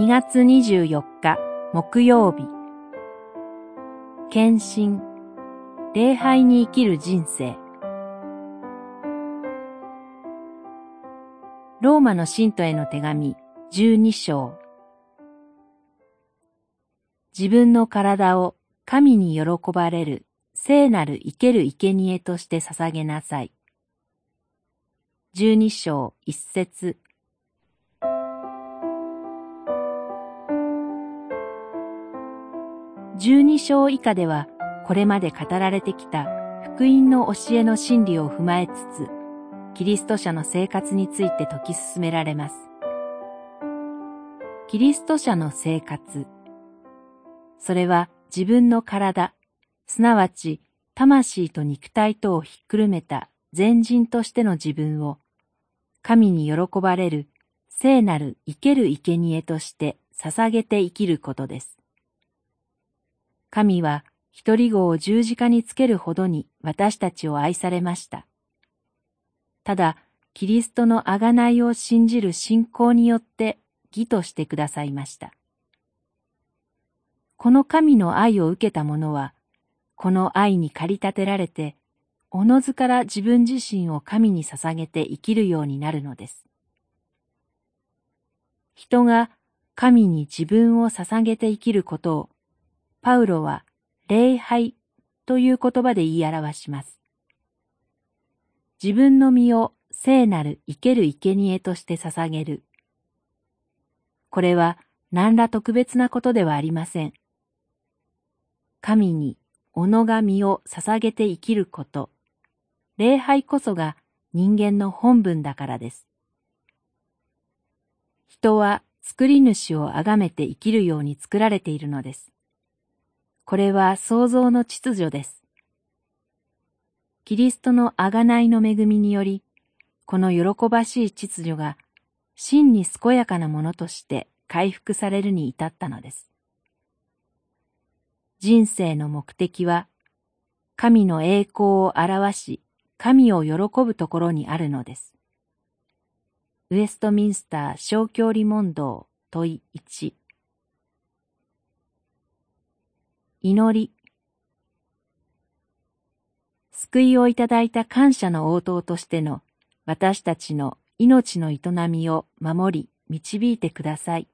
2月24日木曜日。献身。礼拝に生きる人生。ローマの信徒への手紙12章。自分の体を神に喜ばれる聖なる生ける生贄として捧げなさい。十二章一節。十二章以下ではこれまで語られてきた福音の教えの真理を踏まえつつ、キリスト者の生活について説き進められます。キリスト者の生活。それは自分の体、すなわち魂と肉体とをひっくるめた全人としての自分を、神に喜ばれる聖なる生ける生贄として捧げて生きることです。神は一人子を十字架につけるほどに私たちを愛されました。ただ、キリストの贖いを信じる信仰によって義としてくださいました。この神の愛を受けた者は、この愛に駆り立てられて、おのずから自分自身を神に捧げて生きるようになるのです。人が神に自分を捧げて生きることを、パウロは礼拝という言葉で言い表します。自分の身を聖なる生ける生贄として捧げる。これは何ら特別なことではありません。神に己が身を捧げて生きること、礼拝こそが人間の本分だからです。人は作り主をあがめて生きるように作られているのです。これは創造の秩序です。キリストの贖いの恵みにより、この喜ばしい秩序が真に健やかなものとして回復されるに至ったのです。人生の目的は、神の栄光を表し、神を喜ぶところにあるのです。ウエストミンスター小教理問答問い1祈り救いをいただいた感謝の応答としての私たちの命の営みを守り導いてください。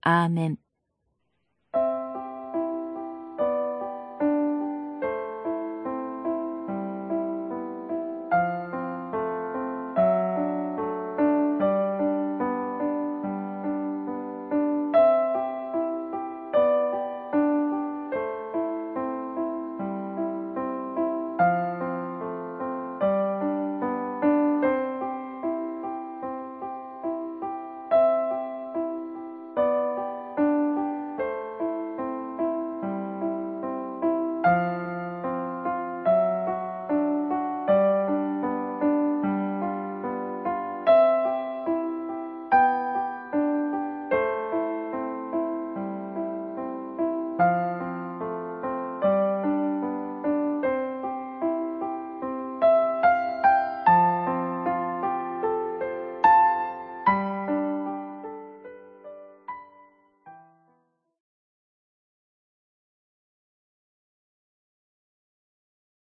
アーメン。